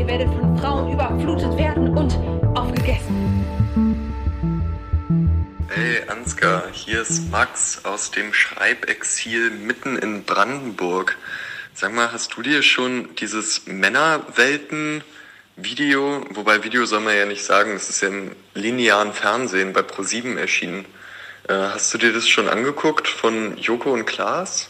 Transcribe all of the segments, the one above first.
ihr werdet von Frauen überflutet werden und aufgegessen. Hey Ansgar, hier ist Max aus dem Schreibexil mitten in Brandenburg. Sag mal, hast du dir schon dieses Männerwelten-Video, wobei Video soll man ja nicht sagen, es ist ja im linearen Fernsehen bei Pro7 erschienen. Äh, hast du dir das schon angeguckt von Joko und Klaas?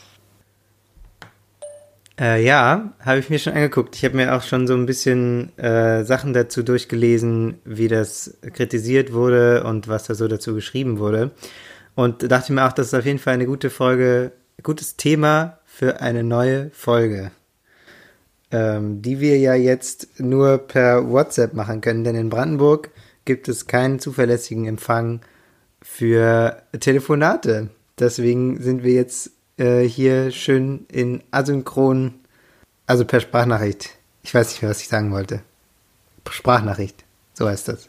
Äh, ja, habe ich mir schon angeguckt. Ich habe mir auch schon so ein bisschen äh, Sachen dazu durchgelesen, wie das kritisiert wurde und was da so dazu geschrieben wurde. Und dachte mir auch, das ist auf jeden Fall eine gute Folge, gutes Thema für eine neue Folge, ähm, die wir ja jetzt nur per WhatsApp machen können, denn in Brandenburg gibt es keinen zuverlässigen Empfang für Telefonate. Deswegen sind wir jetzt äh, hier schön in asynchron, also per Sprachnachricht. Ich weiß nicht mehr, was ich sagen wollte. Sprachnachricht, so heißt das.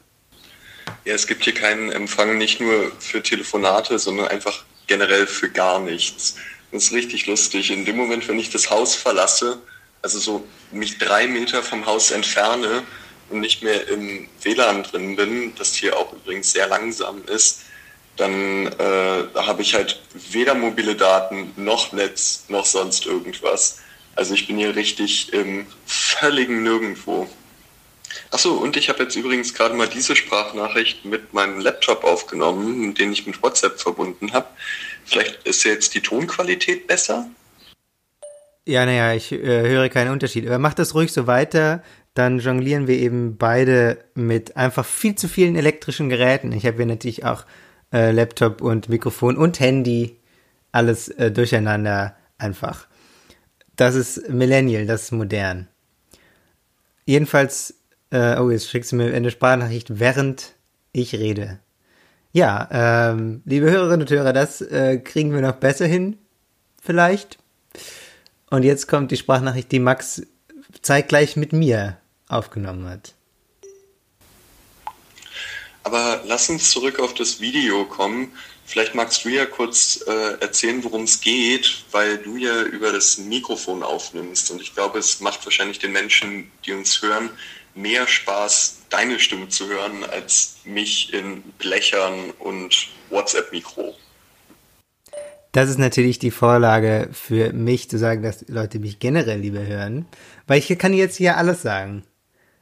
Ja, es gibt hier keinen Empfang nicht nur für Telefonate, sondern einfach generell für gar nichts. Das ist richtig lustig. In dem Moment, wenn ich das Haus verlasse, also so mich drei Meter vom Haus entferne und nicht mehr im WLAN drin bin, das hier auch übrigens sehr langsam ist, dann äh, habe ich halt weder mobile Daten noch Netz noch sonst irgendwas. Also ich bin hier richtig im völligen Nirgendwo. Achso, und ich habe jetzt übrigens gerade mal diese Sprachnachricht mit meinem Laptop aufgenommen, den ich mit WhatsApp verbunden habe. Vielleicht ist jetzt die Tonqualität besser? Ja, naja, ich äh, höre keinen Unterschied. Aber mach das ruhig so weiter, dann jonglieren wir eben beide mit einfach viel zu vielen elektrischen Geräten. Ich habe hier natürlich auch äh, Laptop und Mikrofon und Handy, alles äh, durcheinander einfach. Das ist Millennial, das ist modern. Jedenfalls, äh, oh, jetzt schickst du mir eine Sprachnachricht, während ich rede. Ja, ähm, liebe Hörerinnen und Hörer, das äh, kriegen wir noch besser hin, vielleicht. Und jetzt kommt die Sprachnachricht, die Max zeitgleich mit mir aufgenommen hat. Aber lass uns zurück auf das Video kommen. Vielleicht magst du ja kurz äh, erzählen, worum es geht, weil du ja über das Mikrofon aufnimmst. Und ich glaube, es macht wahrscheinlich den Menschen, die uns hören, mehr Spaß, deine Stimme zu hören, als mich in Blechern und WhatsApp-Mikro. Das ist natürlich die Vorlage für mich, zu sagen, dass Leute mich generell lieber hören. Weil ich kann jetzt hier alles sagen.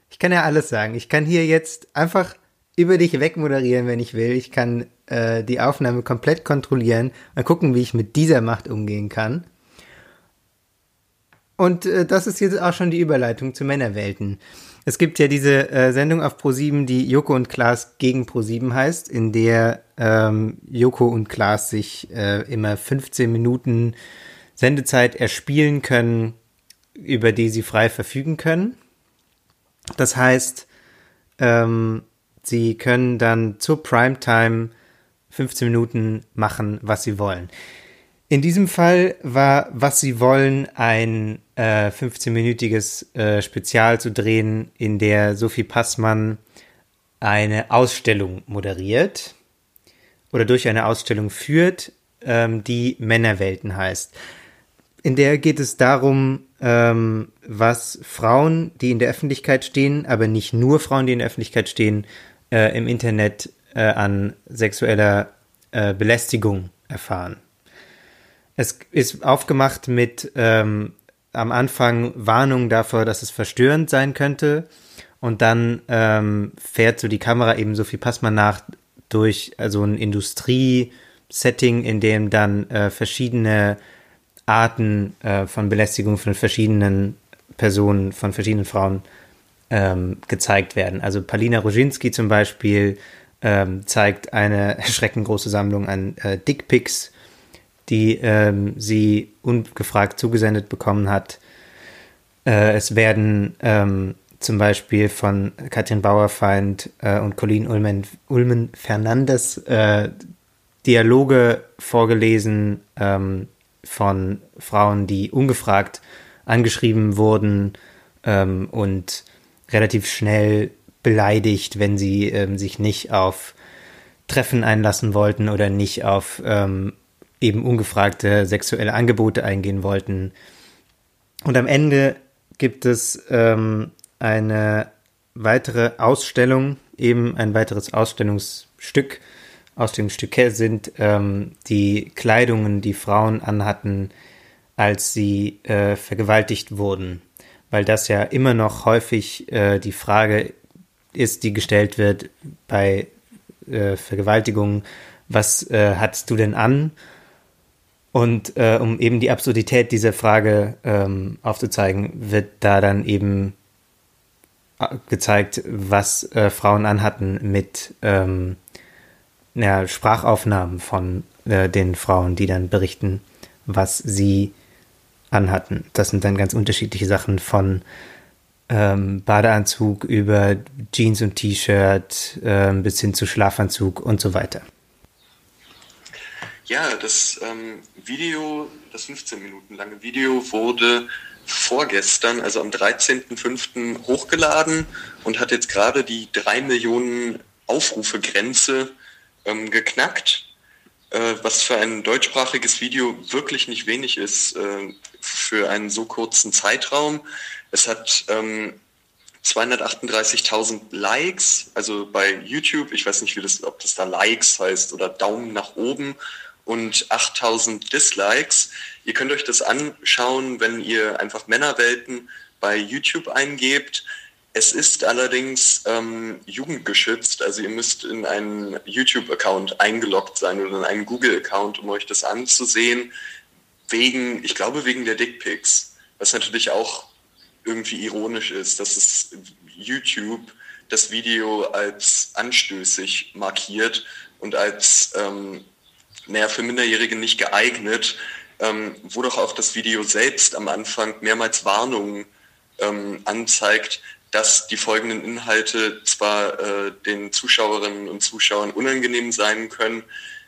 Ich kann ja alles sagen. Ich kann hier jetzt einfach über dich wegmoderieren, wenn ich will. Ich kann äh, die Aufnahme komplett kontrollieren und gucken, wie ich mit dieser Macht umgehen kann. Und äh, das ist jetzt auch schon die Überleitung zu Männerwelten. Es gibt ja diese äh, Sendung auf Pro7, die Joko und Klaas gegen Pro7 heißt, in der ähm, Joko und Klaas sich äh, immer 15 Minuten Sendezeit erspielen können, über die sie frei verfügen können. Das heißt, ähm, Sie können dann zur Primetime 15 Minuten machen, was Sie wollen. In diesem Fall war, was Sie wollen, ein äh, 15-minütiges äh, Spezial zu drehen, in der Sophie Passmann eine Ausstellung moderiert oder durch eine Ausstellung führt, ähm, die Männerwelten heißt. In der geht es darum, ähm, was Frauen, die in der Öffentlichkeit stehen, aber nicht nur Frauen, die in der Öffentlichkeit stehen, äh, im Internet äh, an sexueller äh, Belästigung erfahren. Es ist aufgemacht mit ähm, am Anfang Warnung davor, dass es verstörend sein könnte. Und dann ähm, fährt so die Kamera eben so viel Passmann nach durch also ein Industrie-Setting, in dem dann äh, verschiedene Arten äh, von Belästigung von verschiedenen Personen, von verschiedenen Frauen ähm, gezeigt werden. Also Palina Roginski zum Beispiel ähm, zeigt eine erschreckend Sammlung an äh, Dickpics, die ähm, sie ungefragt zugesendet bekommen hat. Äh, es werden ähm, zum Beispiel von Katrin Bauerfeind äh, und Colleen Ulmen, Ulmen Fernandes äh, Dialoge vorgelesen ähm, von Frauen, die ungefragt angeschrieben wurden ähm, und relativ schnell beleidigt, wenn sie ähm, sich nicht auf Treffen einlassen wollten oder nicht auf ähm, eben ungefragte sexuelle Angebote eingehen wollten. Und am Ende gibt es ähm, eine weitere Ausstellung, eben ein weiteres Ausstellungsstück. Ausstellungsstücke sind ähm, die Kleidungen, die Frauen anhatten, als sie äh, vergewaltigt wurden. Weil das ja immer noch häufig äh, die Frage ist, die gestellt wird bei äh, Vergewaltigungen, was äh, hattest du denn an? Und äh, um eben die Absurdität dieser Frage ähm, aufzuzeigen, wird da dann eben äh, gezeigt, was äh, Frauen anhatten mit ähm, ja, Sprachaufnahmen von äh, den Frauen, die dann berichten, was sie anhatten. Das sind dann ganz unterschiedliche Sachen von ähm, Badeanzug über Jeans und T-Shirt äh, bis hin zu Schlafanzug und so weiter. Ja, das ähm, Video, das 15 Minuten lange Video wurde vorgestern, also am 13.05. hochgeladen und hat jetzt gerade die 3 Millionen Aufrufe-Grenze ähm, geknackt, äh, was für ein deutschsprachiges Video wirklich nicht wenig ist äh, für einen so kurzen Zeitraum. Es hat ähm, 238.000 Likes, also bei YouTube, ich weiß nicht, wie das, ob das da Likes heißt oder Daumen nach oben und 8000 Dislikes. Ihr könnt euch das anschauen, wenn ihr einfach Männerwelten bei YouTube eingebt. Es ist allerdings ähm, jugendgeschützt, also ihr müsst in einen YouTube-Account eingeloggt sein oder in einen Google-Account, um euch das anzusehen, wegen, ich glaube wegen der Dickpics, was natürlich auch irgendwie ironisch ist, dass es YouTube das Video als anstößig markiert und als ähm, naja, für Minderjährige nicht geeignet, ähm, wo doch auch das Video selbst am Anfang mehrmals Warnungen ähm, anzeigt, dass die folgenden Inhalte zwar äh, den Zuschauerinnen und Zuschauern unangenehm sein können,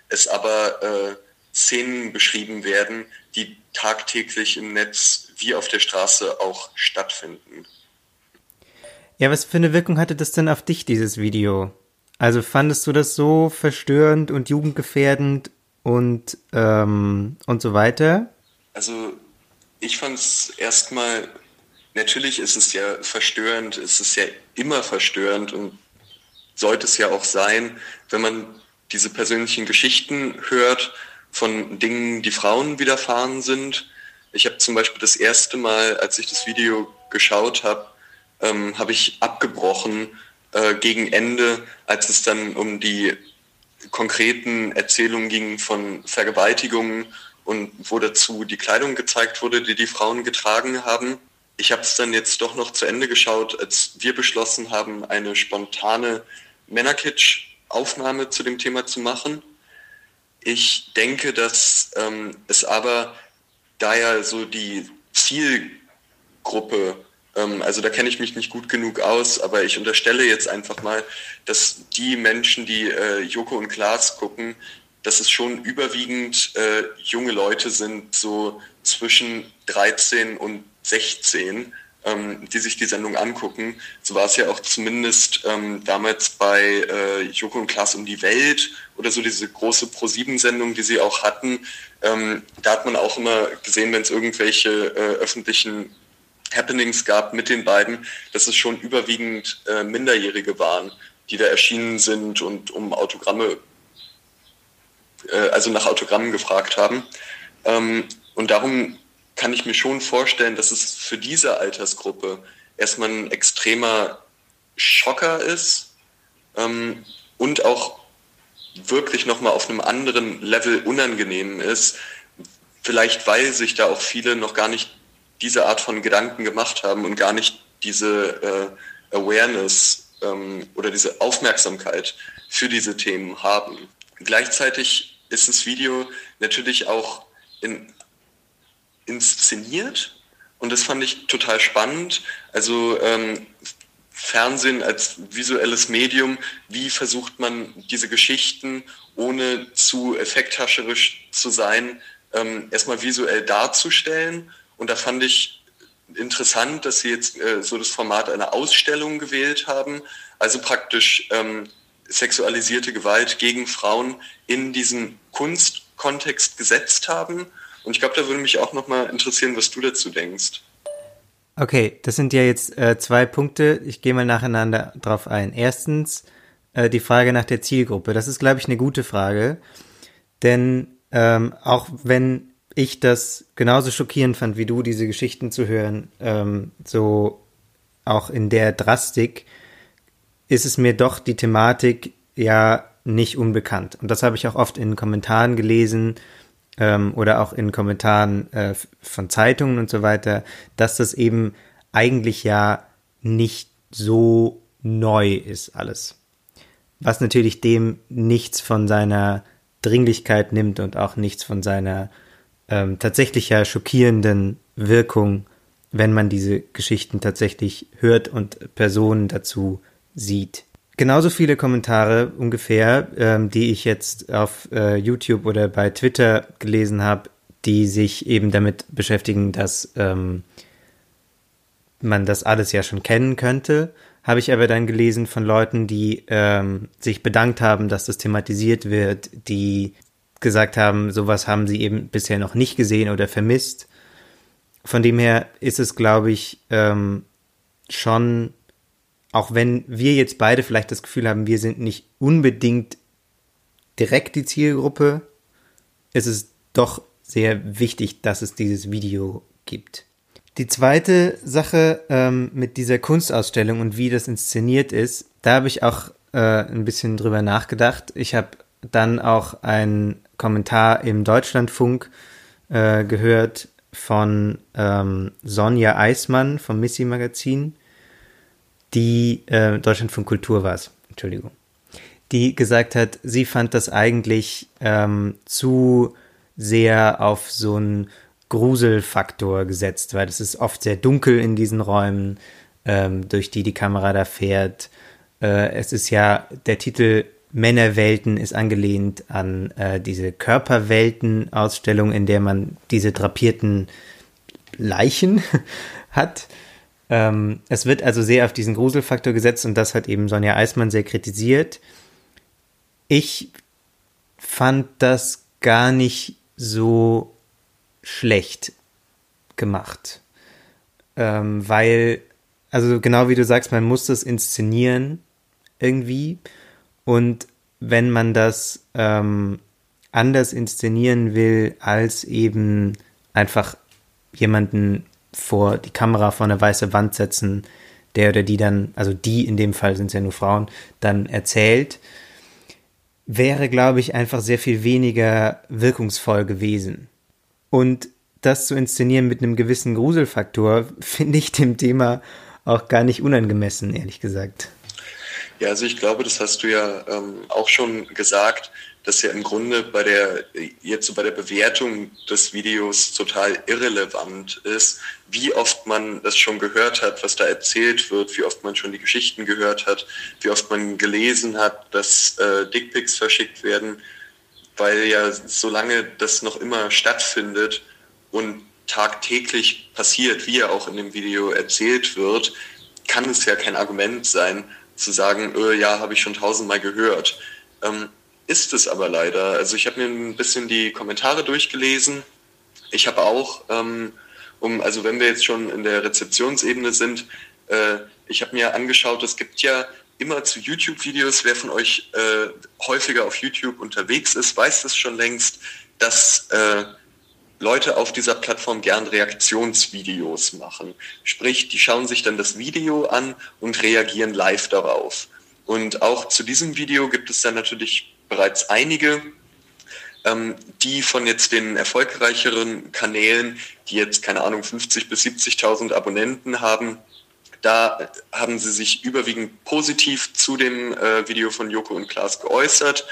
es aber äh, Szenen beschrieben werden, die tagtäglich im Netz wie auf der Straße auch stattfinden. Ja, was für eine Wirkung hatte das denn auf dich, dieses Video? Also fandest du das so verstörend und jugendgefährdend und, ähm, und so weiter? Also ich fand es erstmal, natürlich ist es ja verstörend, es ist ja immer verstörend und sollte es ja auch sein, wenn man diese persönlichen Geschichten hört von Dingen, die Frauen widerfahren sind. Ich habe zum Beispiel das erste Mal, als ich das Video geschaut habe, ähm, habe ich abgebrochen äh, gegen Ende, als es dann um die konkreten Erzählungen ging von Vergewaltigungen und wo dazu die Kleidung gezeigt wurde, die die Frauen getragen haben. Ich habe es dann jetzt doch noch zu Ende geschaut, als wir beschlossen haben, eine spontane Männerkitsch-Aufnahme zu dem Thema zu machen. Ich denke, dass ähm, es aber, da ja so die Zielgruppe ähm, also da kenne ich mich nicht gut genug aus, aber ich unterstelle jetzt einfach mal, dass die Menschen, die äh, Joko und Klaas gucken, dass es schon überwiegend äh, junge Leute sind, so zwischen 13 und 16, ähm, die sich die Sendung angucken. So war es ja auch zumindest ähm, damals bei äh, Joko und Klaas um die Welt oder so diese große Pro-7-Sendung, die sie auch hatten. Ähm, da hat man auch immer gesehen, wenn es irgendwelche äh, öffentlichen Happenings gab mit den beiden, dass es schon überwiegend äh, Minderjährige waren, die da erschienen sind und um Autogramme, äh, also nach Autogrammen gefragt haben. Ähm, und darum kann ich mir schon vorstellen, dass es für diese Altersgruppe erstmal ein extremer Schocker ist ähm, und auch wirklich nochmal auf einem anderen Level unangenehm ist. Vielleicht weil sich da auch viele noch gar nicht diese Art von Gedanken gemacht haben und gar nicht diese äh, Awareness ähm, oder diese Aufmerksamkeit für diese Themen haben. Gleichzeitig ist das Video natürlich auch in, inszeniert und das fand ich total spannend. Also ähm, Fernsehen als visuelles Medium, wie versucht man diese Geschichten, ohne zu effekthascherisch zu sein, ähm, erstmal visuell darzustellen und da fand ich interessant, dass sie jetzt äh, so das Format einer Ausstellung gewählt haben, also praktisch ähm, sexualisierte Gewalt gegen Frauen in diesen Kunstkontext gesetzt haben. Und ich glaube, da würde mich auch nochmal interessieren, was du dazu denkst. Okay, das sind ja jetzt äh, zwei Punkte. Ich gehe mal nacheinander drauf ein. Erstens äh, die Frage nach der Zielgruppe. Das ist, glaube ich, eine gute Frage. Denn ähm, auch wenn ich das genauso schockierend fand wie du, diese Geschichten zu hören, ähm, so auch in der Drastik, ist es mir doch die Thematik ja nicht unbekannt. Und das habe ich auch oft in Kommentaren gelesen ähm, oder auch in Kommentaren äh, von Zeitungen und so weiter, dass das eben eigentlich ja nicht so neu ist alles. Was natürlich dem nichts von seiner Dringlichkeit nimmt und auch nichts von seiner ähm, tatsächlich ja schockierenden Wirkung, wenn man diese Geschichten tatsächlich hört und Personen dazu sieht. Genauso viele Kommentare ungefähr, ähm, die ich jetzt auf äh, YouTube oder bei Twitter gelesen habe, die sich eben damit beschäftigen, dass ähm, man das alles ja schon kennen könnte, habe ich aber dann gelesen von Leuten, die ähm, sich bedankt haben, dass das thematisiert wird, die gesagt haben, sowas haben sie eben bisher noch nicht gesehen oder vermisst. Von dem her ist es, glaube ich, ähm, schon, auch wenn wir jetzt beide vielleicht das Gefühl haben, wir sind nicht unbedingt direkt die Zielgruppe, ist es doch sehr wichtig, dass es dieses Video gibt. Die zweite Sache ähm, mit dieser Kunstausstellung und wie das inszeniert ist, da habe ich auch äh, ein bisschen drüber nachgedacht. Ich habe dann auch einen Kommentar im Deutschlandfunk äh, gehört von ähm, Sonja Eismann vom Missy Magazin, die äh, Deutschlandfunk Kultur war es, Entschuldigung, die gesagt hat, sie fand das eigentlich ähm, zu sehr auf so einen Gruselfaktor gesetzt, weil es ist oft sehr dunkel in diesen Räumen, ähm, durch die die Kamera da fährt. Äh, es ist ja der Titel Männerwelten ist angelehnt an äh, diese Körperwelten-Ausstellung, in der man diese drapierten Leichen hat. Ähm, es wird also sehr auf diesen Gruselfaktor gesetzt und das hat eben Sonja Eismann sehr kritisiert. Ich fand das gar nicht so schlecht gemacht, ähm, weil, also genau wie du sagst, man muss das inszenieren irgendwie und wenn man das ähm, anders inszenieren will, als eben einfach jemanden vor die Kamera vor eine weiße Wand setzen, der oder die dann, also die in dem Fall sind es ja nur Frauen, dann erzählt, wäre, glaube ich, einfach sehr viel weniger wirkungsvoll gewesen. Und das zu inszenieren mit einem gewissen Gruselfaktor, finde ich dem Thema auch gar nicht unangemessen, ehrlich gesagt. Ja, also ich glaube, das hast du ja ähm, auch schon gesagt, dass ja im Grunde bei der, jetzt so bei der Bewertung des Videos total irrelevant ist, wie oft man das schon gehört hat, was da erzählt wird, wie oft man schon die Geschichten gehört hat, wie oft man gelesen hat, dass äh, Dickpics verschickt werden, weil ja solange das noch immer stattfindet und tagtäglich passiert, wie ja auch in dem Video erzählt wird, kann es ja kein Argument sein, zu sagen, öh, ja, habe ich schon tausendmal gehört. Ähm, ist es aber leider. Also ich habe mir ein bisschen die Kommentare durchgelesen. Ich habe auch, ähm, um, also wenn wir jetzt schon in der Rezeptionsebene sind, äh, ich habe mir angeschaut, es gibt ja immer zu YouTube-Videos, wer von euch äh, häufiger auf YouTube unterwegs ist, weiß das schon längst, dass äh, Leute auf dieser Plattform gern Reaktionsvideos machen. Sprich, die schauen sich dann das Video an und reagieren live darauf. Und auch zu diesem Video gibt es dann natürlich bereits einige, ähm, die von jetzt den erfolgreicheren Kanälen, die jetzt keine Ahnung 50 bis 70.000 Abonnenten haben, da haben sie sich überwiegend positiv zu dem äh, Video von Joko und Klaas geäußert.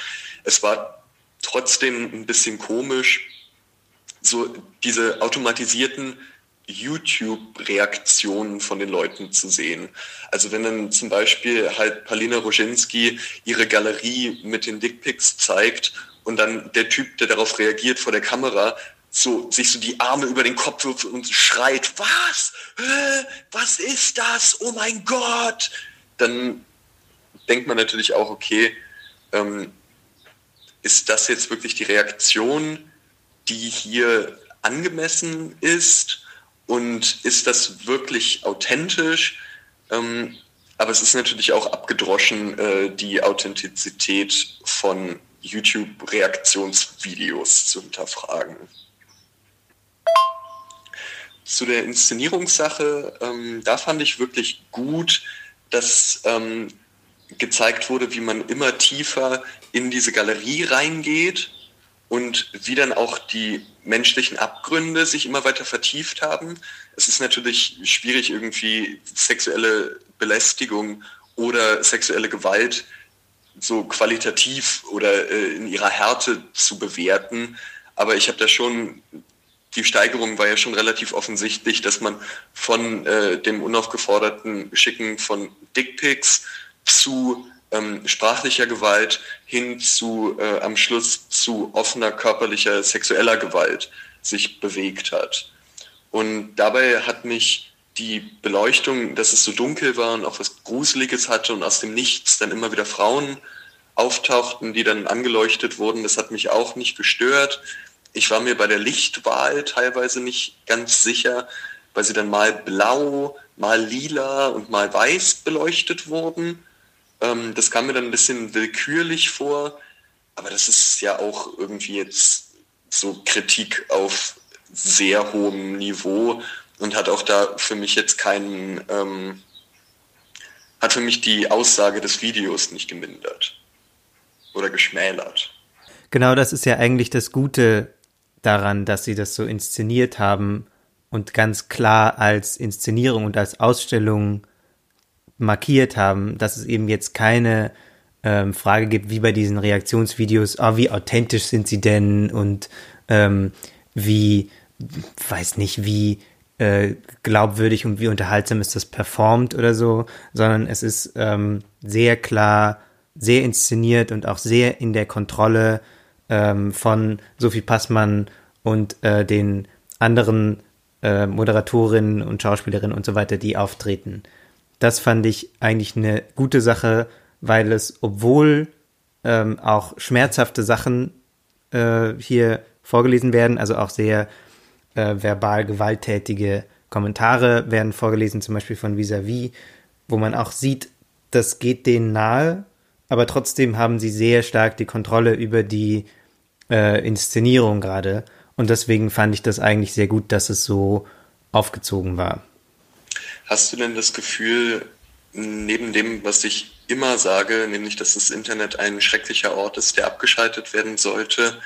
Es war trotzdem ein bisschen komisch, so diese automatisierten YouTube-Reaktionen von den Leuten zu sehen. Also wenn dann zum Beispiel halt Palina Roginski ihre Galerie mit den Dickpics zeigt und dann der Typ, der darauf reagiert vor der Kamera, so sich so die Arme über den Kopf wirft und schreit, was? Was ist das? Oh mein Gott! Dann denkt man natürlich auch, okay, ähm, ist das jetzt wirklich die Reaktion, die hier angemessen ist? Und ist das wirklich authentisch? Ähm, aber es ist natürlich auch abgedroschen, äh, die Authentizität von YouTube-Reaktionsvideos zu hinterfragen. Zu der Inszenierungssache, ähm, da fand ich wirklich gut, dass ähm, gezeigt wurde, wie man immer tiefer in diese Galerie reingeht und wie dann auch die menschlichen Abgründe sich immer weiter vertieft haben. Es ist natürlich schwierig, irgendwie sexuelle Belästigung oder sexuelle Gewalt so qualitativ oder äh, in ihrer Härte zu bewerten. Aber ich habe da schon die Steigerung war ja schon relativ offensichtlich, dass man von äh, dem unaufgeforderten Schicken von Dickpics zu ähm, sprachlicher Gewalt hin zu äh, am Schluss zu offener körperlicher sexueller Gewalt sich bewegt hat. Und dabei hat mich die Beleuchtung, dass es so dunkel war und auch was Gruseliges hatte und aus dem Nichts dann immer wieder Frauen auftauchten, die dann angeleuchtet wurden, das hat mich auch nicht gestört. Ich war mir bei der Lichtwahl teilweise nicht ganz sicher, weil sie dann mal blau, mal lila und mal weiß beleuchtet wurden. Ähm, das kam mir dann ein bisschen willkürlich vor, aber das ist ja auch irgendwie jetzt so Kritik auf sehr hohem Niveau und hat auch da für mich jetzt keinen, ähm, hat für mich die Aussage des Videos nicht gemindert oder geschmälert. Genau, das ist ja eigentlich das Gute daran, dass sie das so inszeniert haben und ganz klar als Inszenierung und als Ausstellung markiert haben, dass es eben jetzt keine ähm, Frage gibt, wie bei diesen Reaktionsvideos, oh, wie authentisch sind sie denn und ähm, wie, weiß nicht, wie äh, glaubwürdig und wie unterhaltsam ist das performt oder so, sondern es ist ähm, sehr klar, sehr inszeniert und auch sehr in der Kontrolle ähm, von Sophie Passmann und äh, den anderen äh, Moderatorinnen und Schauspielerinnen und so weiter, die auftreten. Das fand ich eigentlich eine gute Sache, weil es, obwohl ähm, auch schmerzhafte Sachen äh, hier vorgelesen werden, also auch sehr äh, verbal gewalttätige Kommentare werden vorgelesen, zum Beispiel von Vis-a-vis, -vis, wo man auch sieht, das geht denen nahe, aber trotzdem haben sie sehr stark die Kontrolle über die äh, Inszenierung gerade. Und deswegen fand ich das eigentlich sehr gut, dass es so aufgezogen war. Hast du denn das Gefühl, neben dem, was ich immer sage, nämlich dass das Internet ein schrecklicher Ort ist, der abgeschaltet werden sollte,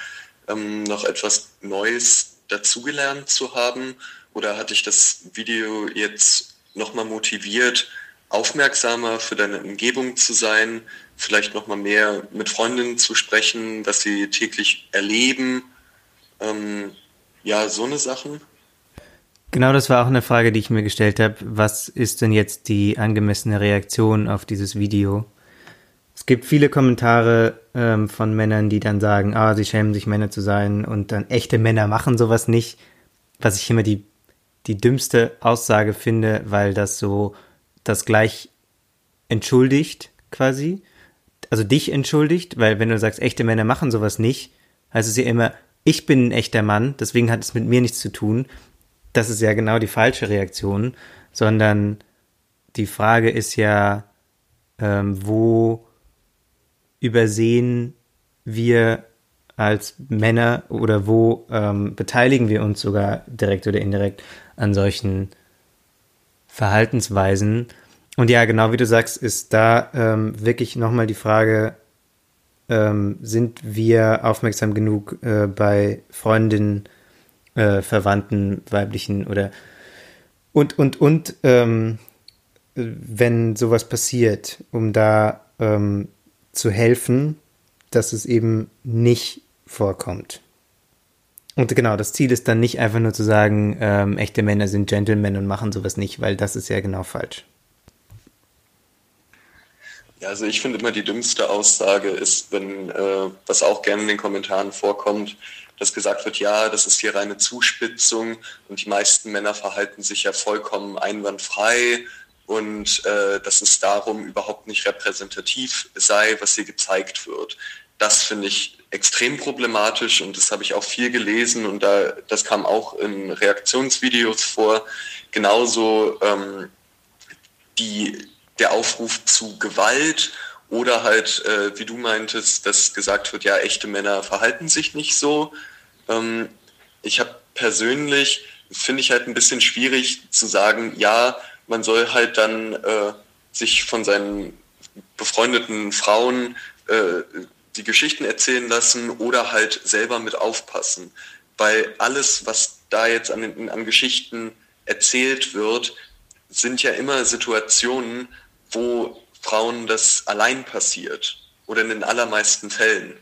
ähm, noch etwas Neues dazugelernt zu haben? Oder hat dich das Video jetzt nochmal motiviert, aufmerksamer für deine Umgebung zu sein, vielleicht nochmal mehr mit Freundinnen zu sprechen, was sie täglich erleben? Ähm, ja, so eine Sachen. Genau, das war auch eine Frage, die ich mir gestellt habe. Was ist denn jetzt die angemessene Reaktion auf dieses Video? Es gibt viele Kommentare ähm, von Männern, die dann sagen, ah, sie schämen sich Männer zu sein und dann echte Männer machen sowas nicht. Was ich immer die, die dümmste Aussage finde, weil das so das gleich entschuldigt quasi. Also dich entschuldigt, weil wenn du sagst, echte Männer machen sowas nicht, heißt es ja immer, ich bin ein echter Mann, deswegen hat es mit mir nichts zu tun. Das ist ja genau die falsche Reaktion, sondern die Frage ist ja, ähm, wo übersehen wir als Männer oder wo ähm, beteiligen wir uns sogar direkt oder indirekt an solchen Verhaltensweisen. Und ja, genau wie du sagst, ist da ähm, wirklich nochmal die Frage, ähm, sind wir aufmerksam genug äh, bei Freundinnen, äh, Verwandten, weiblichen oder und, und, und, ähm, wenn sowas passiert, um da ähm, zu helfen, dass es eben nicht vorkommt. Und genau, das Ziel ist dann nicht einfach nur zu sagen, ähm, echte Männer sind Gentlemen und machen sowas nicht, weil das ist ja genau falsch. Ja, also ich finde immer die dümmste Aussage ist, wenn, äh, was auch gerne in den Kommentaren vorkommt, dass gesagt wird, ja, das ist hier reine Zuspitzung und die meisten Männer verhalten sich ja vollkommen einwandfrei und äh, dass es darum überhaupt nicht repräsentativ sei, was hier gezeigt wird. Das finde ich extrem problematisch und das habe ich auch viel gelesen und da, das kam auch in Reaktionsvideos vor. Genauso ähm, die, der Aufruf zu Gewalt oder halt, äh, wie du meintest, dass gesagt wird, ja, echte Männer verhalten sich nicht so. Ähm, ich habe persönlich, finde ich halt ein bisschen schwierig zu sagen, ja, man soll halt dann äh, sich von seinen befreundeten Frauen äh, die Geschichten erzählen lassen oder halt selber mit aufpassen. Weil alles, was da jetzt an, an Geschichten erzählt wird, sind ja immer Situationen, wo Frauen das allein passiert oder in den allermeisten Fällen.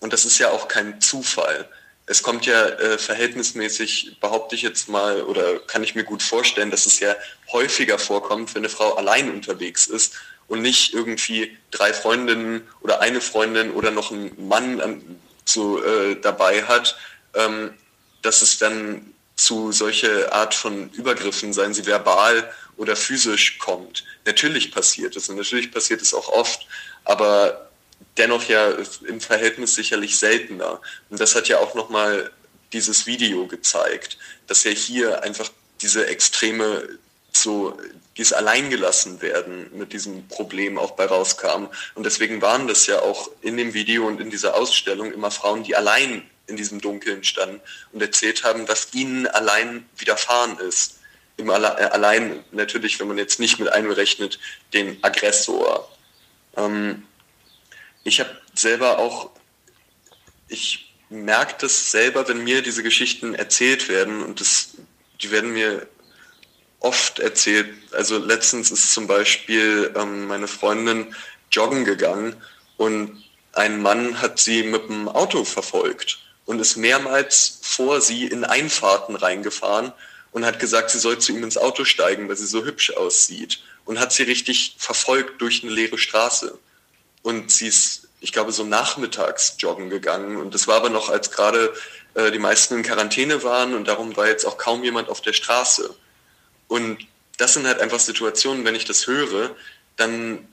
Und das ist ja auch kein Zufall. Es kommt ja äh, verhältnismäßig, behaupte ich jetzt mal, oder kann ich mir gut vorstellen, dass es ja häufiger vorkommt, wenn eine Frau allein unterwegs ist und nicht irgendwie drei Freundinnen oder eine Freundin oder noch einen Mann ähm, so äh, dabei hat, ähm, dass es dann zu solche Art von Übergriffen, seien sie verbal oder physisch, kommt. Natürlich passiert es und natürlich passiert es auch oft, aber dennoch ja im Verhältnis sicherlich seltener. Und das hat ja auch nochmal dieses Video gezeigt, dass ja hier einfach diese extreme so dieses Alleingelassen werden mit diesem Problem auch bei rauskam. Und deswegen waren das ja auch in dem Video und in dieser Ausstellung immer Frauen, die allein in diesem Dunkeln standen und erzählt haben, was ihnen allein widerfahren ist. Im Alle äh, allein natürlich, wenn man jetzt nicht mit einberechnet, den Aggressor. Ähm, ich habe selber auch, ich merke das selber, wenn mir diese Geschichten erzählt werden und das, die werden mir oft erzählt. Also letztens ist zum Beispiel ähm, meine Freundin joggen gegangen und ein Mann hat sie mit dem Auto verfolgt und ist mehrmals vor sie in Einfahrten reingefahren und hat gesagt, sie soll zu ihm ins Auto steigen, weil sie so hübsch aussieht und hat sie richtig verfolgt durch eine leere Straße. Und sie ist, ich glaube, so nachmittags joggen gegangen und das war aber noch, als gerade äh, die meisten in Quarantäne waren und darum war jetzt auch kaum jemand auf der Straße. Und das sind halt einfach Situationen, wenn ich das höre, dann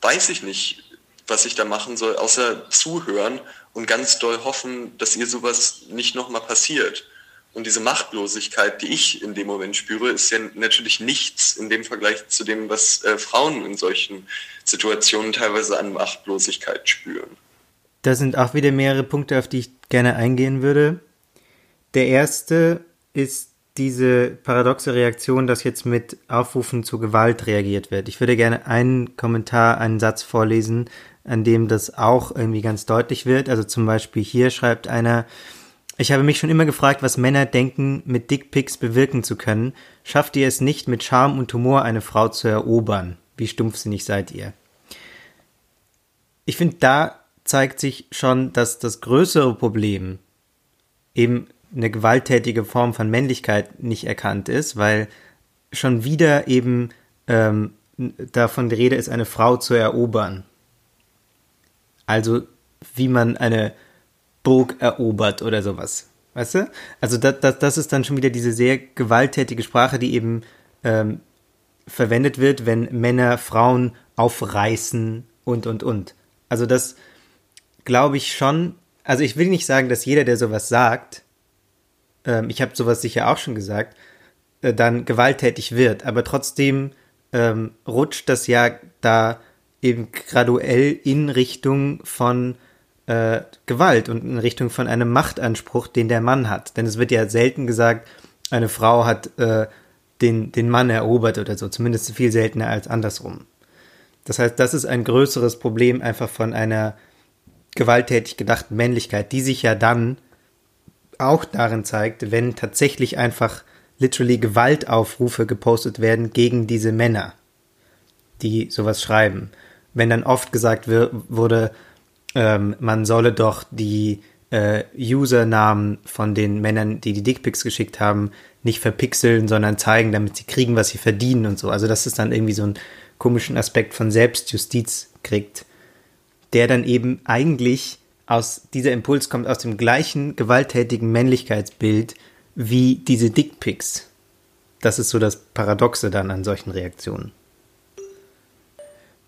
weiß ich nicht, was ich da machen soll, außer zuhören und ganz doll hoffen, dass ihr sowas nicht nochmal passiert. Und diese Machtlosigkeit, die ich in dem Moment spüre, ist ja natürlich nichts in dem Vergleich zu dem, was äh, Frauen in solchen Situationen teilweise an Machtlosigkeit spüren. Da sind auch wieder mehrere Punkte, auf die ich gerne eingehen würde. Der erste ist diese paradoxe Reaktion, dass jetzt mit Aufrufen zu Gewalt reagiert wird. Ich würde gerne einen Kommentar, einen Satz vorlesen, an dem das auch irgendwie ganz deutlich wird. Also zum Beispiel hier schreibt einer, ich habe mich schon immer gefragt, was Männer denken, mit Dickpics bewirken zu können. Schafft ihr es nicht, mit Charme und Humor eine Frau zu erobern? Wie stumpfsinnig seid ihr? Ich finde, da zeigt sich schon, dass das größere Problem eben eine gewalttätige Form von Männlichkeit nicht erkannt ist, weil schon wieder eben ähm, davon die Rede ist, eine Frau zu erobern. Also wie man eine Burg erobert oder sowas. Weißt du? Also das, das, das ist dann schon wieder diese sehr gewalttätige Sprache, die eben ähm, verwendet wird, wenn Männer Frauen aufreißen und, und, und. Also das glaube ich schon. Also ich will nicht sagen, dass jeder, der sowas sagt, ähm, ich habe sowas sicher auch schon gesagt, äh, dann gewalttätig wird. Aber trotzdem ähm, rutscht das ja da eben graduell in Richtung von äh, Gewalt und in Richtung von einem Machtanspruch, den der Mann hat. Denn es wird ja selten gesagt, eine Frau hat äh, den, den Mann erobert oder so, zumindest viel seltener als andersrum. Das heißt, das ist ein größeres Problem einfach von einer gewalttätig gedachten Männlichkeit, die sich ja dann auch darin zeigt, wenn tatsächlich einfach literally Gewaltaufrufe gepostet werden gegen diese Männer, die sowas schreiben. Wenn dann oft gesagt wurde, ähm, man solle doch die äh, Usernamen von den Männern, die die Dickpics geschickt haben, nicht verpixeln, sondern zeigen, damit sie kriegen, was sie verdienen und so. Also dass es dann irgendwie so einen komischen Aspekt von Selbstjustiz kriegt, der dann eben eigentlich aus dieser Impuls kommt aus dem gleichen gewalttätigen Männlichkeitsbild wie diese Dickpics. Das ist so das Paradoxe dann an solchen Reaktionen.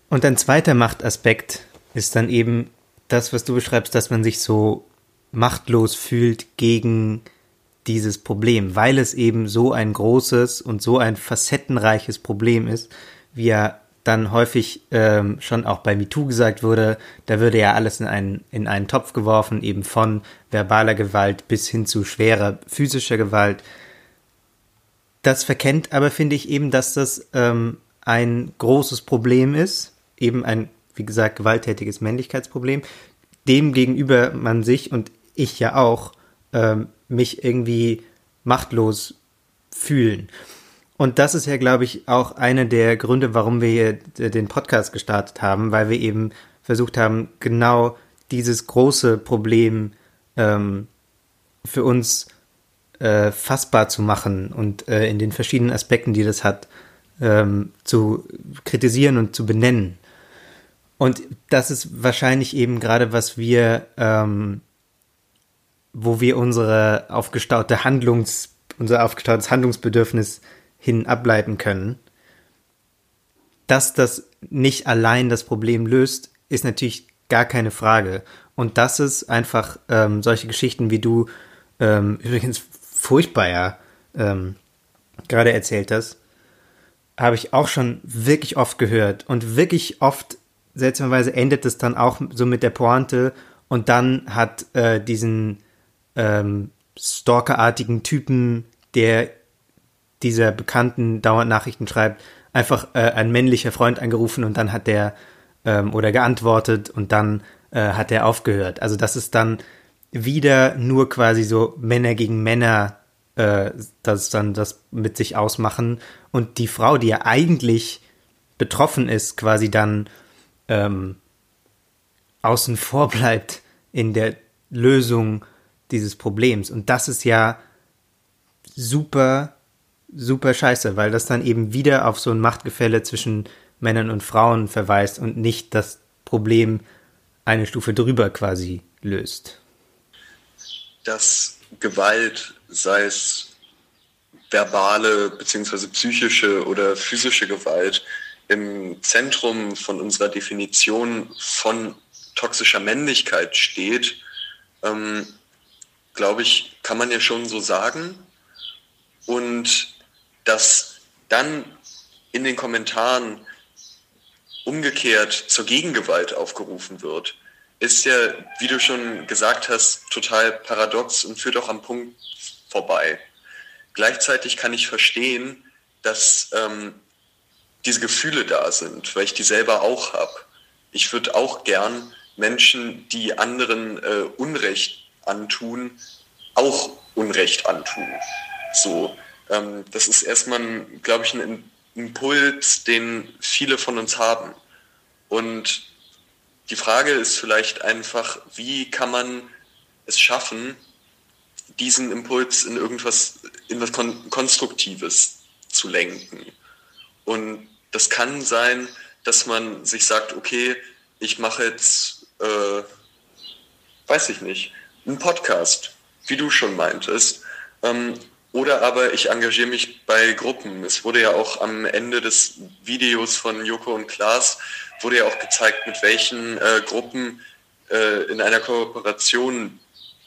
Und ein zweiter Machtaspekt ist dann eben das, was du beschreibst, dass man sich so machtlos fühlt gegen dieses Problem, weil es eben so ein großes und so ein facettenreiches Problem ist, wie ja dann häufig ähm, schon auch bei MeToo gesagt wurde, da würde ja alles in einen, in einen Topf geworfen, eben von verbaler Gewalt bis hin zu schwerer physischer Gewalt. Das verkennt aber, finde ich, eben, dass das ähm, ein großes Problem ist, eben ein, wie gesagt, gewalttätiges Männlichkeitsproblem, dem gegenüber man sich und ich ja auch ähm, mich irgendwie machtlos fühlen. Und das ist ja, glaube ich, auch einer der Gründe, warum wir hier den Podcast gestartet haben, weil wir eben versucht haben, genau dieses große Problem ähm, für uns äh, fassbar zu machen und äh, in den verschiedenen Aspekten, die das hat, ähm, zu kritisieren und zu benennen. Und das ist wahrscheinlich eben gerade, was wir ähm, wo wir unsere aufgestaute Handlungs, unser aufgestautes Handlungsbedürfnis hin ableiten können. Dass das nicht allein das Problem löst, ist natürlich gar keine Frage. Und dass es einfach ähm, solche Geschichten wie du ähm, übrigens furchtbar ja ähm, gerade erzählt hast, habe ich auch schon wirklich oft gehört. Und wirklich oft, seltsamerweise, endet es dann auch so mit der Pointe und dann hat äh, diesen ähm, stalkerartigen Typen, der dieser Bekannten dauernd Nachrichten schreibt, einfach äh, ein männlicher Freund angerufen und dann hat der ähm, oder geantwortet und dann äh, hat er aufgehört. Also das ist dann wieder nur quasi so Männer gegen Männer, äh, das dann das mit sich ausmachen und die Frau, die ja eigentlich betroffen ist, quasi dann ähm, außen vor bleibt in der Lösung dieses Problems. Und das ist ja super, super scheiße, weil das dann eben wieder auf so ein Machtgefälle zwischen Männern und Frauen verweist und nicht das Problem eine Stufe drüber quasi löst. Dass Gewalt, sei es verbale bzw. psychische oder physische Gewalt, im Zentrum von unserer Definition von toxischer Männlichkeit steht, ähm, glaube ich, kann man ja schon so sagen. Und dass dann in den Kommentaren umgekehrt zur Gegengewalt aufgerufen wird, ist ja, wie du schon gesagt hast, total paradox und führt auch am Punkt vorbei. Gleichzeitig kann ich verstehen, dass ähm, diese Gefühle da sind, weil ich die selber auch habe. Ich würde auch gern Menschen, die anderen äh, Unrecht antun, auch Unrecht antun. So, ähm, das ist erstmal, glaube ich, ein Impuls, den viele von uns haben. Und die Frage ist vielleicht einfach, wie kann man es schaffen, diesen Impuls in irgendwas, in was Konstruktives zu lenken. Und das kann sein, dass man sich sagt, okay, ich mache jetzt, äh, weiß ich nicht, ein Podcast, wie du schon meintest. Ähm, oder aber ich engagiere mich bei Gruppen. Es wurde ja auch am Ende des Videos von Joko und Klaas, wurde ja auch gezeigt, mit welchen äh, Gruppen äh, in einer Kooperation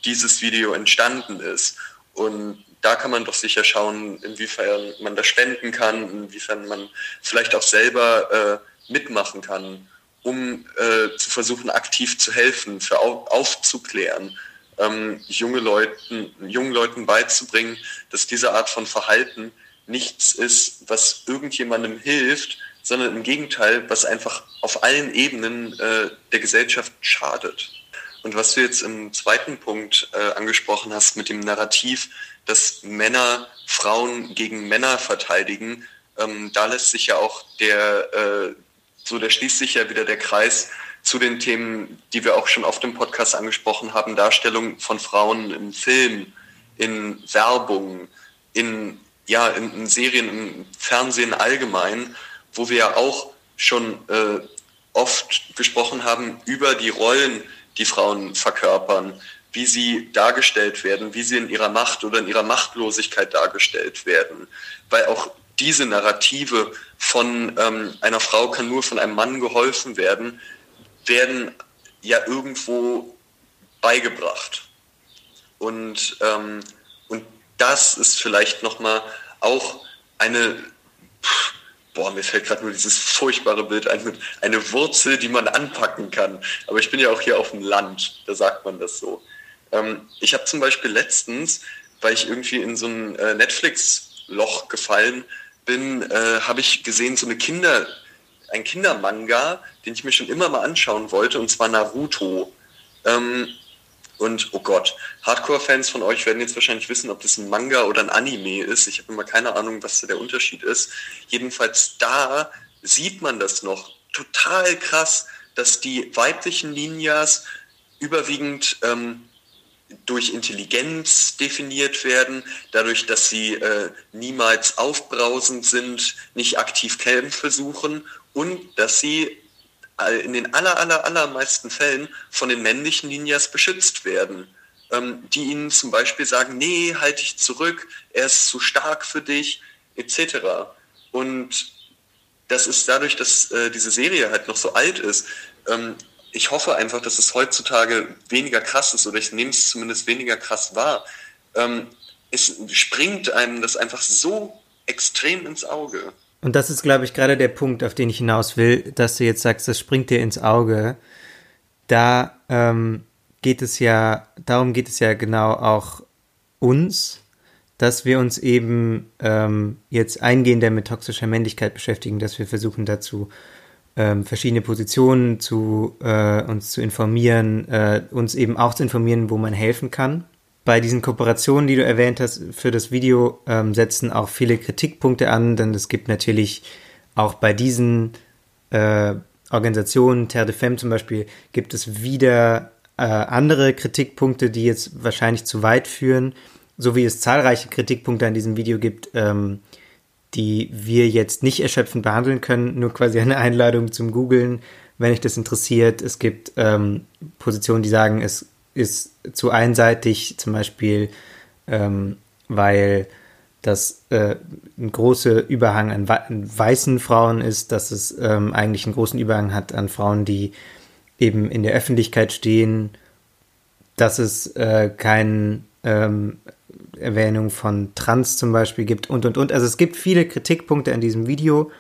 dieses Video entstanden ist. Und da kann man doch sicher schauen, inwiefern man da spenden kann, inwiefern man vielleicht auch selber äh, mitmachen kann, um äh, zu versuchen, aktiv zu helfen, für auf, aufzuklären ähm, junge Leuten, jungen Leuten beizubringen, dass diese Art von Verhalten nichts ist, was irgendjemandem hilft, sondern im Gegenteil, was einfach auf allen Ebenen äh, der Gesellschaft schadet. Und was du jetzt im zweiten Punkt äh, angesprochen hast mit dem Narrativ, dass Männer Frauen gegen Männer verteidigen, ähm, da lässt sich ja auch der, äh, so der schließt sich ja wieder der Kreis zu den Themen, die wir auch schon oft im Podcast angesprochen haben, Darstellung von Frauen im Film, in Werbung, in, ja, in, in Serien, im Fernsehen allgemein, wo wir ja auch schon äh, oft gesprochen haben über die Rollen, die Frauen verkörpern, wie sie dargestellt werden, wie sie in ihrer Macht oder in ihrer Machtlosigkeit dargestellt werden. Weil auch diese Narrative von ähm, einer Frau kann nur von einem Mann geholfen werden, werden ja irgendwo beigebracht. Und, ähm, und das ist vielleicht nochmal auch eine, boah, mir fällt gerade nur dieses furchtbare Bild ein, eine Wurzel, die man anpacken kann. Aber ich bin ja auch hier auf dem Land, da sagt man das so. Ähm, ich habe zum Beispiel letztens, weil ich irgendwie in so ein äh, Netflix-Loch gefallen bin, äh, habe ich gesehen, so eine Kinder, ein Kindermanga, den ich mir schon immer mal anschauen wollte, und zwar Naruto. Ähm, und oh Gott, Hardcore-Fans von euch werden jetzt wahrscheinlich wissen, ob das ein Manga oder ein Anime ist. Ich habe immer keine Ahnung, was da der Unterschied ist. Jedenfalls da sieht man das noch total krass, dass die weiblichen Ninjas überwiegend ähm, durch Intelligenz definiert werden, dadurch, dass sie äh, niemals aufbrausend sind, nicht aktiv Kämpfe suchen und dass sie in den aller, aller, allermeisten Fällen von den männlichen Ninjas beschützt werden, ähm, die ihnen zum Beispiel sagen, nee, halt dich zurück, er ist zu stark für dich, etc. Und das ist dadurch, dass äh, diese Serie halt noch so alt ist, ähm, ich hoffe einfach, dass es heutzutage weniger krass ist oder ich nehme es zumindest weniger krass wahr. Ähm, es springt einem das einfach so extrem ins Auge. Und das ist, glaube ich, gerade der Punkt, auf den ich hinaus will, dass du jetzt sagst, das springt dir ins Auge. Da ähm, geht es ja, darum geht es ja genau auch uns, dass wir uns eben ähm, jetzt eingehender mit toxischer Männlichkeit beschäftigen, dass wir versuchen dazu ähm, verschiedene Positionen zu äh, uns zu informieren, äh, uns eben auch zu informieren, wo man helfen kann. Bei diesen Kooperationen, die du erwähnt hast für das Video, ähm, setzen auch viele Kritikpunkte an, denn es gibt natürlich auch bei diesen äh, Organisationen, Terre de Femme zum Beispiel, gibt es wieder äh, andere Kritikpunkte, die jetzt wahrscheinlich zu weit führen, so wie es zahlreiche Kritikpunkte an diesem Video gibt, ähm, die wir jetzt nicht erschöpfend behandeln können, nur quasi eine Einladung zum Googlen, wenn euch das interessiert. Es gibt ähm, Positionen, die sagen, es ist zu einseitig, zum Beispiel, ähm, weil das äh, ein großer Überhang an, an, weißen Frauen ist, dass es ähm, eigentlich einen großen Überhang hat an Frauen, die eben in der Öffentlichkeit stehen, dass es äh, keine ähm, Erwähnung von Trans zum Beispiel gibt und und und. Also es gibt viele Kritikpunkte an diesem Video,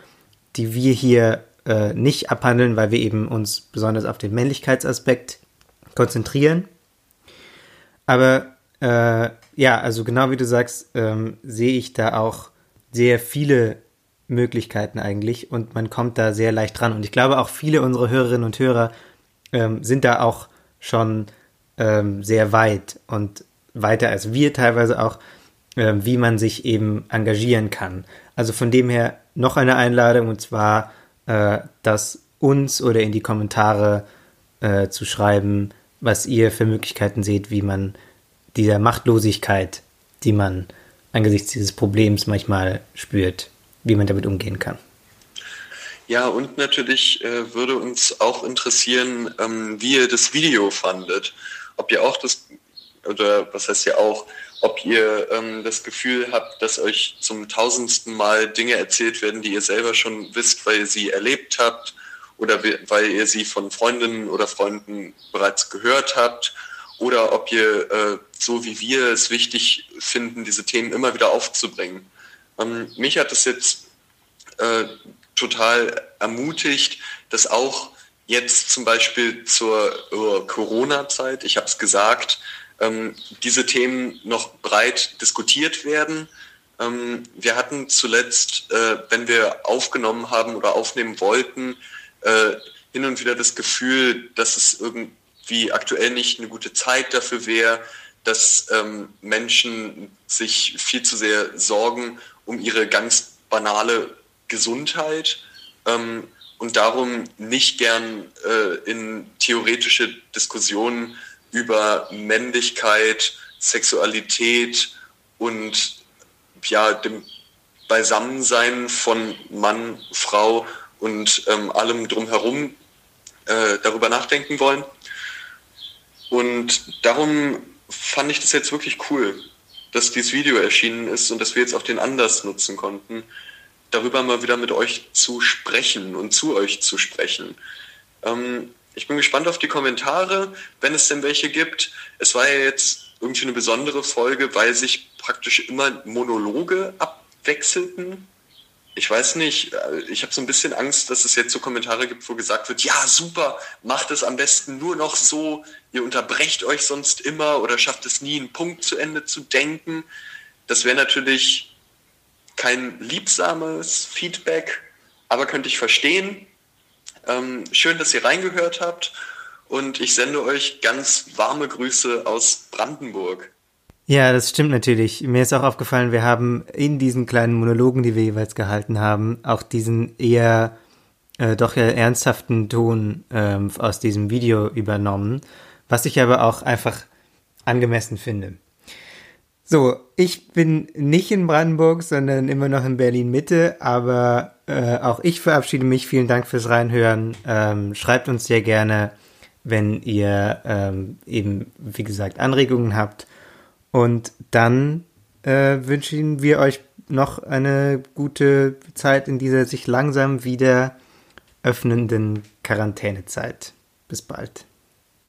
die wir hier äh, nicht abhandeln, weil wir eben uns besonders auf den Männlichkeitsaspekt konzentrieren. Aber äh, ja, also genau wie du sagst, ähm, sehe ich da auch sehr viele Möglichkeiten eigentlich und man kommt da sehr leicht dran. Und ich glaube auch viele unserer Hörerinnen und Hörer ähm, sind da auch schon ähm, sehr weit und weiter als wir teilweise auch, ähm, wie man sich eben engagieren kann. Also von dem her noch eine Einladung und zwar äh, das uns oder in die Kommentare äh, zu schreiben, was ihr für Möglichkeiten seht, wie man dieser Machtlosigkeit, die man angesichts dieses Problems manchmal spürt, wie man damit umgehen kann. Ja, und natürlich äh, würde uns auch interessieren, ähm, wie ihr das Video fandet. Ob ihr auch das, oder was heißt ja auch, ob ihr ähm, das Gefühl habt, dass euch zum tausendsten Mal Dinge erzählt werden, die ihr selber schon wisst, weil ihr sie erlebt habt oder weil ihr sie von Freundinnen oder Freunden bereits gehört habt oder ob ihr, äh, so wie wir es wichtig finden, diese Themen immer wieder aufzubringen. Ähm, mich hat es jetzt äh, total ermutigt, dass auch jetzt zum Beispiel zur uh, Corona-Zeit, ich habe es gesagt, ähm, diese Themen noch breit diskutiert werden. Ähm, wir hatten zuletzt, äh, wenn wir aufgenommen haben oder aufnehmen wollten, äh, hin und wieder das Gefühl, dass es irgendwie aktuell nicht eine gute Zeit dafür wäre, dass ähm, Menschen sich viel zu sehr sorgen um ihre ganz banale Gesundheit ähm, und darum nicht gern äh, in theoretische Diskussionen über Männlichkeit, Sexualität und ja, dem Beisammensein von Mann, Frau und ähm, allem drumherum äh, darüber nachdenken wollen. Und darum fand ich das jetzt wirklich cool, dass dieses Video erschienen ist und dass wir jetzt auch den Anlass nutzen konnten, darüber mal wieder mit euch zu sprechen und zu euch zu sprechen. Ähm, Ich bin gespannt auf die Kommentare, wenn es denn welche gibt. Es war ja jetzt irgendwie eine besondere Folge, weil sich praktisch immer Monologe abwechselten. Ich weiß nicht, äh, ich habe so ein bisschen Angst, dass es jetzt so Kommentare gibt, wo gesagt wird, ja super, macht es am besten nur noch so, ihr unterbrecht euch sonst immer oder schafft es nie, einen Punkt zu Ende zu denken. Das wäre natürlich kein liebsames Feedback, aber könnte ich verstehen. Ähm, schön, dass ihr reingehört habt und ich sende euch ganz warme Grüße aus Brandenburg. Ja, das stimmt natürlich. Mir ist auch aufgefallen, wir haben in diesen kleinen Monologen, die wir jeweils gehalten haben, auch diesen eher äh, doch eher ernsthaften Ton ähm, aus diesem Video übernommen, was ich aber auch einfach angemessen finde. So, ich bin nicht in Brandenburg, sondern immer noch in Berlin Mitte, aber äh, auch ich verabschiede mich. Vielen Dank fürs Reinhören. Ähm, schreibt uns sehr gerne, wenn ihr ähm, eben, wie gesagt, Anregungen habt. Und dann äh, wünschen wir euch noch eine gute Zeit in dieser sich langsam wieder öffnenden Quarantänezeit. Bis bald.